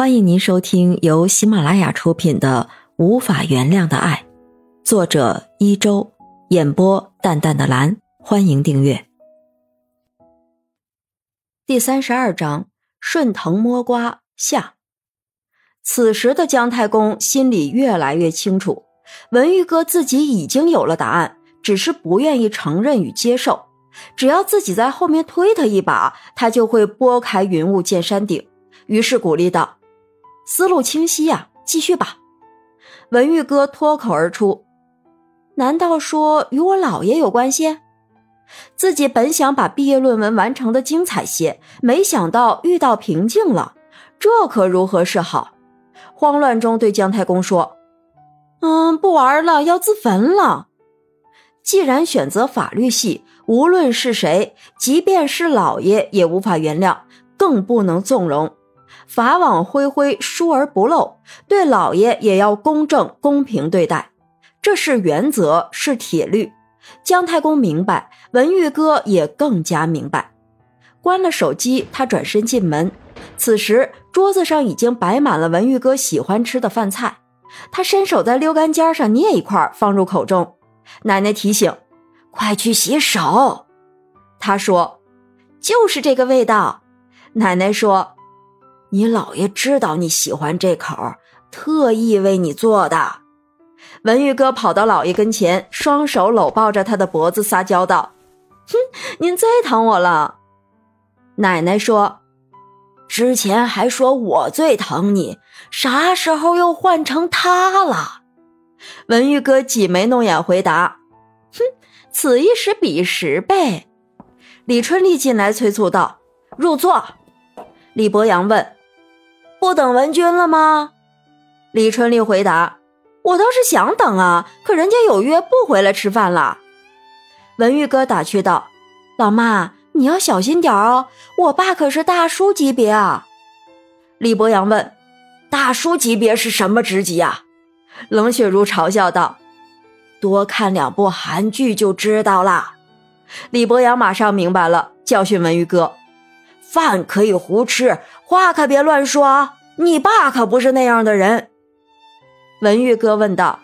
欢迎您收听由喜马拉雅出品的《无法原谅的爱》，作者一周，演播淡淡的蓝。欢迎订阅。第三十二章：顺藤摸瓜下。此时的姜太公心里越来越清楚，文玉哥自己已经有了答案，只是不愿意承认与接受。只要自己在后面推他一把，他就会拨开云雾见山顶。于是鼓励道。思路清晰呀，继续吧。文玉哥脱口而出：“难道说与我姥爷有关系？”自己本想把毕业论文完成的精彩些，没想到遇到瓶颈了，这可如何是好？慌乱中对姜太公说：“嗯，不玩了，要自焚了。既然选择法律系，无论是谁，即便是老爷，也无法原谅，更不能纵容。”法网恢恢，疏而不漏，对老爷也要公正公平对待，这是原则，是铁律。姜太公明白，文玉哥也更加明白。关了手机，他转身进门。此时桌子上已经摆满了文玉哥喜欢吃的饭菜，他伸手在溜干尖上捏一块放入口中。奶奶提醒：“快去洗手。”他说：“就是这个味道。”奶奶说。你姥爷知道你喜欢这口，特意为你做的。文玉哥跑到姥爷跟前，双手搂抱着他的脖子，撒娇道：“哼，您最疼我了。”奶奶说：“之前还说我最疼你，啥时候又换成他了？”文玉哥挤眉弄眼回答：“哼，此一时彼一时呗。”李春丽进来催促道：“入座。”李博阳问。不等文君了吗？李春丽回答：“我倒是想等啊，可人家有约不回来吃饭了。”文玉哥打趣道：“老妈，你要小心点哦，我爸可是大叔级别啊。”李博阳问：“大叔级别是什么职级啊？”冷雪如嘲笑道：“多看两部韩剧就知道了。”李博阳马上明白了，教训文玉哥。饭可以胡吃，话可别乱说。你爸可不是那样的人。文玉哥问道：“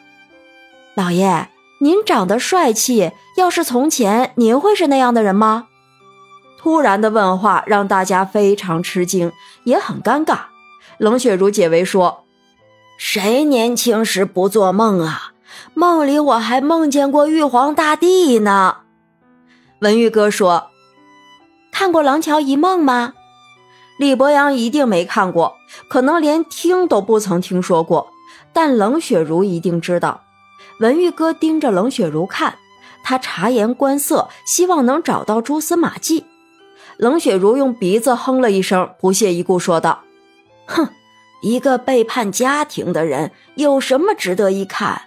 老爷，您长得帅气，要是从前，您会是那样的人吗？”突然的问话让大家非常吃惊，也很尴尬。冷雪茹解围说：“谁年轻时不做梦啊？梦里我还梦见过玉皇大帝呢。”文玉哥说。看过《廊桥遗梦》吗？李博阳一定没看过，可能连听都不曾听说过。但冷雪茹一定知道。文玉哥盯着冷雪茹看，他察言观色，希望能找到蛛丝马迹。冷雪茹用鼻子哼了一声，不屑一顾说道：“哼，一个背叛家庭的人有什么值得一看？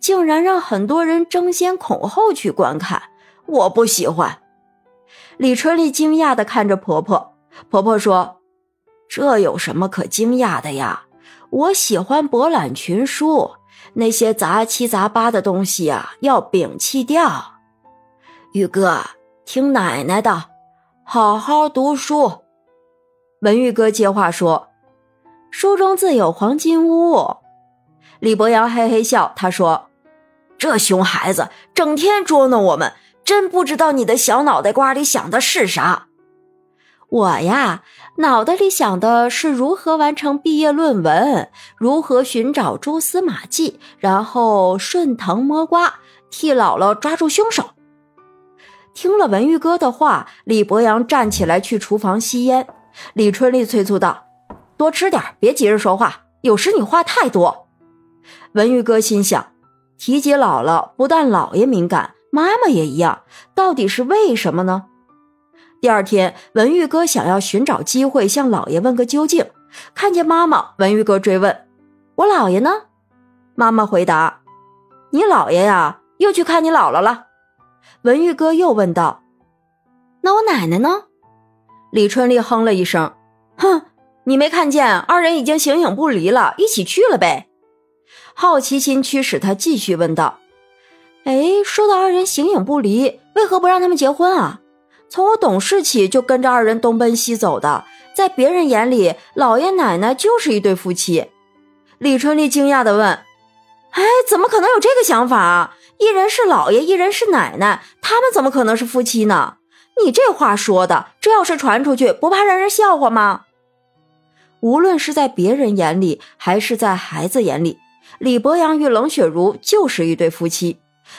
竟然让很多人争先恐后去观看，我不喜欢。”李春丽惊讶地看着婆婆，婆婆说：“这有什么可惊讶的呀？我喜欢博览群书，那些杂七杂八的东西啊，要摒弃掉。玉哥，听奶奶的，好好读书。”文玉哥接话说：“书中自有黄金屋。”李博阳嘿嘿笑，他说：“这熊孩子整天捉弄我们。”真不知道你的小脑袋瓜里想的是啥。我呀，脑袋里想的是如何完成毕业论文，如何寻找蛛丝马迹，然后顺藤摸瓜，替姥姥抓住凶手。听了文玉哥的话，李博阳站起来去厨房吸烟。李春丽催促道：“多吃点，别急着说话，有时你话太多。”文玉哥心想，提及姥姥，不但姥爷敏感。妈妈也一样，到底是为什么呢？第二天，文玉哥想要寻找机会向老爷问个究竟。看见妈妈，文玉哥追问：“我姥爷呢？”妈妈回答：“你姥爷呀，又去看你姥姥了。”文玉哥又问道：“那我奶奶呢？”李春丽哼了一声：“哼，你没看见二人已经形影不离了，一起去了呗。”好奇心驱使他继续问道。哎，说到二人形影不离，为何不让他们结婚啊？从我懂事起就跟着二人东奔西走的，在别人眼里，老爷奶奶就是一对夫妻。李春丽惊讶地问：“哎，怎么可能有这个想法？一人是老爷，一人是奶奶，他们怎么可能是夫妻呢？你这话说的，这要是传出去，不怕让人笑话吗？”无论是在别人眼里，还是在孩子眼里，李博阳与冷雪茹就是一对夫妻。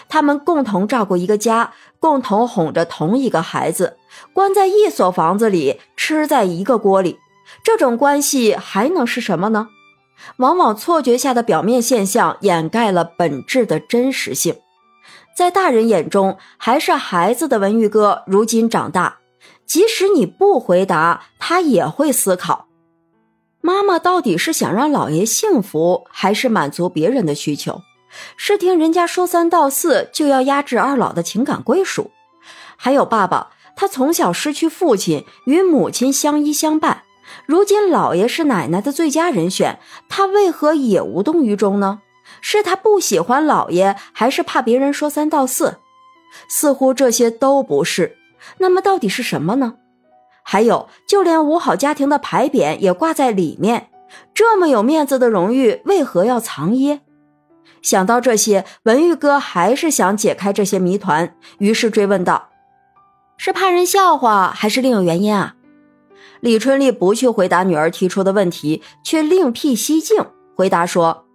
他们共同照顾一个家，共同哄着同一个孩子，关在一所房子里，吃在一个锅里，这种关系还能是什么呢？往往错觉下的表面现象掩盖了本质的真实性。在大人眼中，还是孩子的文玉哥，如今长大，即使你不回答，他也会思考：妈妈到底是想让老爷幸福，还是满足别人的需求？是听人家说三道四就要压制二老的情感归属？还有爸爸，他从小失去父亲，与母亲相依相伴。如今老爷是奶奶的最佳人选，他为何也无动于衷呢？是他不喜欢老爷，还是怕别人说三道四？似乎这些都不是。那么到底是什么呢？还有，就连五好家庭的牌匾也挂在里面，这么有面子的荣誉，为何要藏掖？想到这些，文玉哥还是想解开这些谜团，于是追问道：“是怕人笑话，还是另有原因啊？”李春丽不去回答女儿提出的问题，却另辟蹊径回答说：“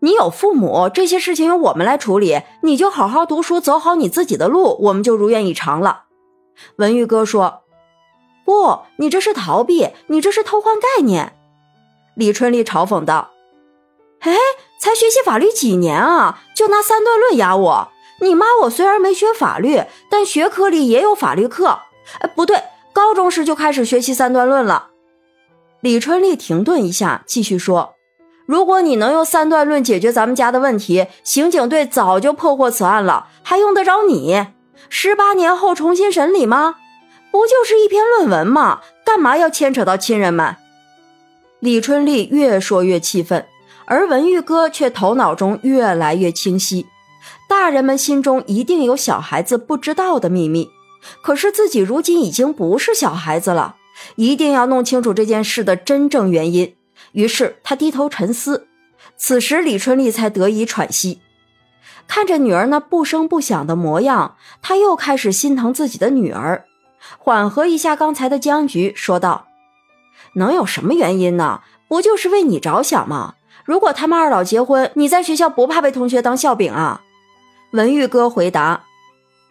你有父母，这些事情由我们来处理，你就好好读书，走好你自己的路，我们就如愿以偿了。”文玉哥说：“不，你这是逃避，你这是偷换概念。”李春丽嘲讽道：“ 哎，才学习法律几年啊，就拿三段论压我？你妈我虽然没学法律，但学科里也有法律课。哎，不对。”高中时就开始学习三段论了。李春丽停顿一下，继续说：“如果你能用三段论解决咱们家的问题，刑警队早就破获此案了，还用得着你？十八年后重新审理吗？不就是一篇论文吗？干嘛要牵扯到亲人们？”李春丽越说越气愤，而文玉哥却头脑中越来越清晰：大人们心中一定有小孩子不知道的秘密。可是自己如今已经不是小孩子了，一定要弄清楚这件事的真正原因。于是他低头沉思。此时李春丽才得以喘息，看着女儿那不声不响的模样，他又开始心疼自己的女儿，缓和一下刚才的僵局，说道：“能有什么原因呢？不就是为你着想吗？如果他们二老结婚，你在学校不怕被同学当笑柄啊？”文玉哥回答。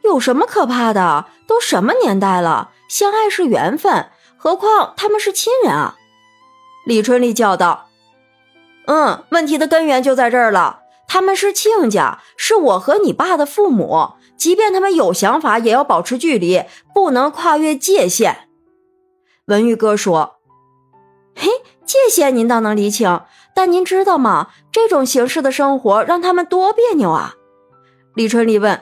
有什么可怕的？都什么年代了，相爱是缘分，何况他们是亲人啊！李春丽叫道：“嗯，问题的根源就在这儿了。他们是亲家，是我和你爸的父母，即便他们有想法，也要保持距离，不能跨越界限。”文玉哥说：“嘿，界限您倒能理清，但您知道吗？这种形式的生活让他们多别扭啊！”李春丽问。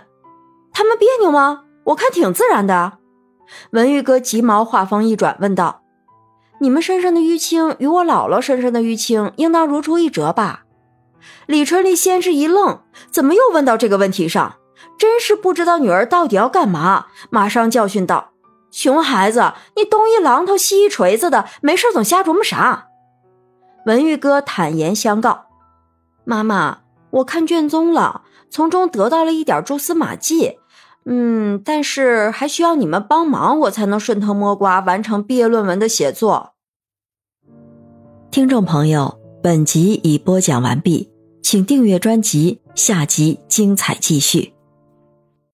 他们别扭吗？我看挺自然的。文玉哥急忙话锋一转，问道：“你们身上的淤青与我姥姥身上的淤青，应当如出一辙吧？”李春丽先是一愣，怎么又问到这个问题上？真是不知道女儿到底要干嘛，马上教训道：“熊孩子，你东一榔头西一锤子的，没事总瞎琢磨啥？”文玉哥坦言相告：“妈妈，我看卷宗了，从中得到了一点蛛丝马迹。”嗯，但是还需要你们帮忙，我才能顺藤摸瓜完成毕业论文的写作。听众朋友，本集已播讲完毕，请订阅专辑，下集精彩继续。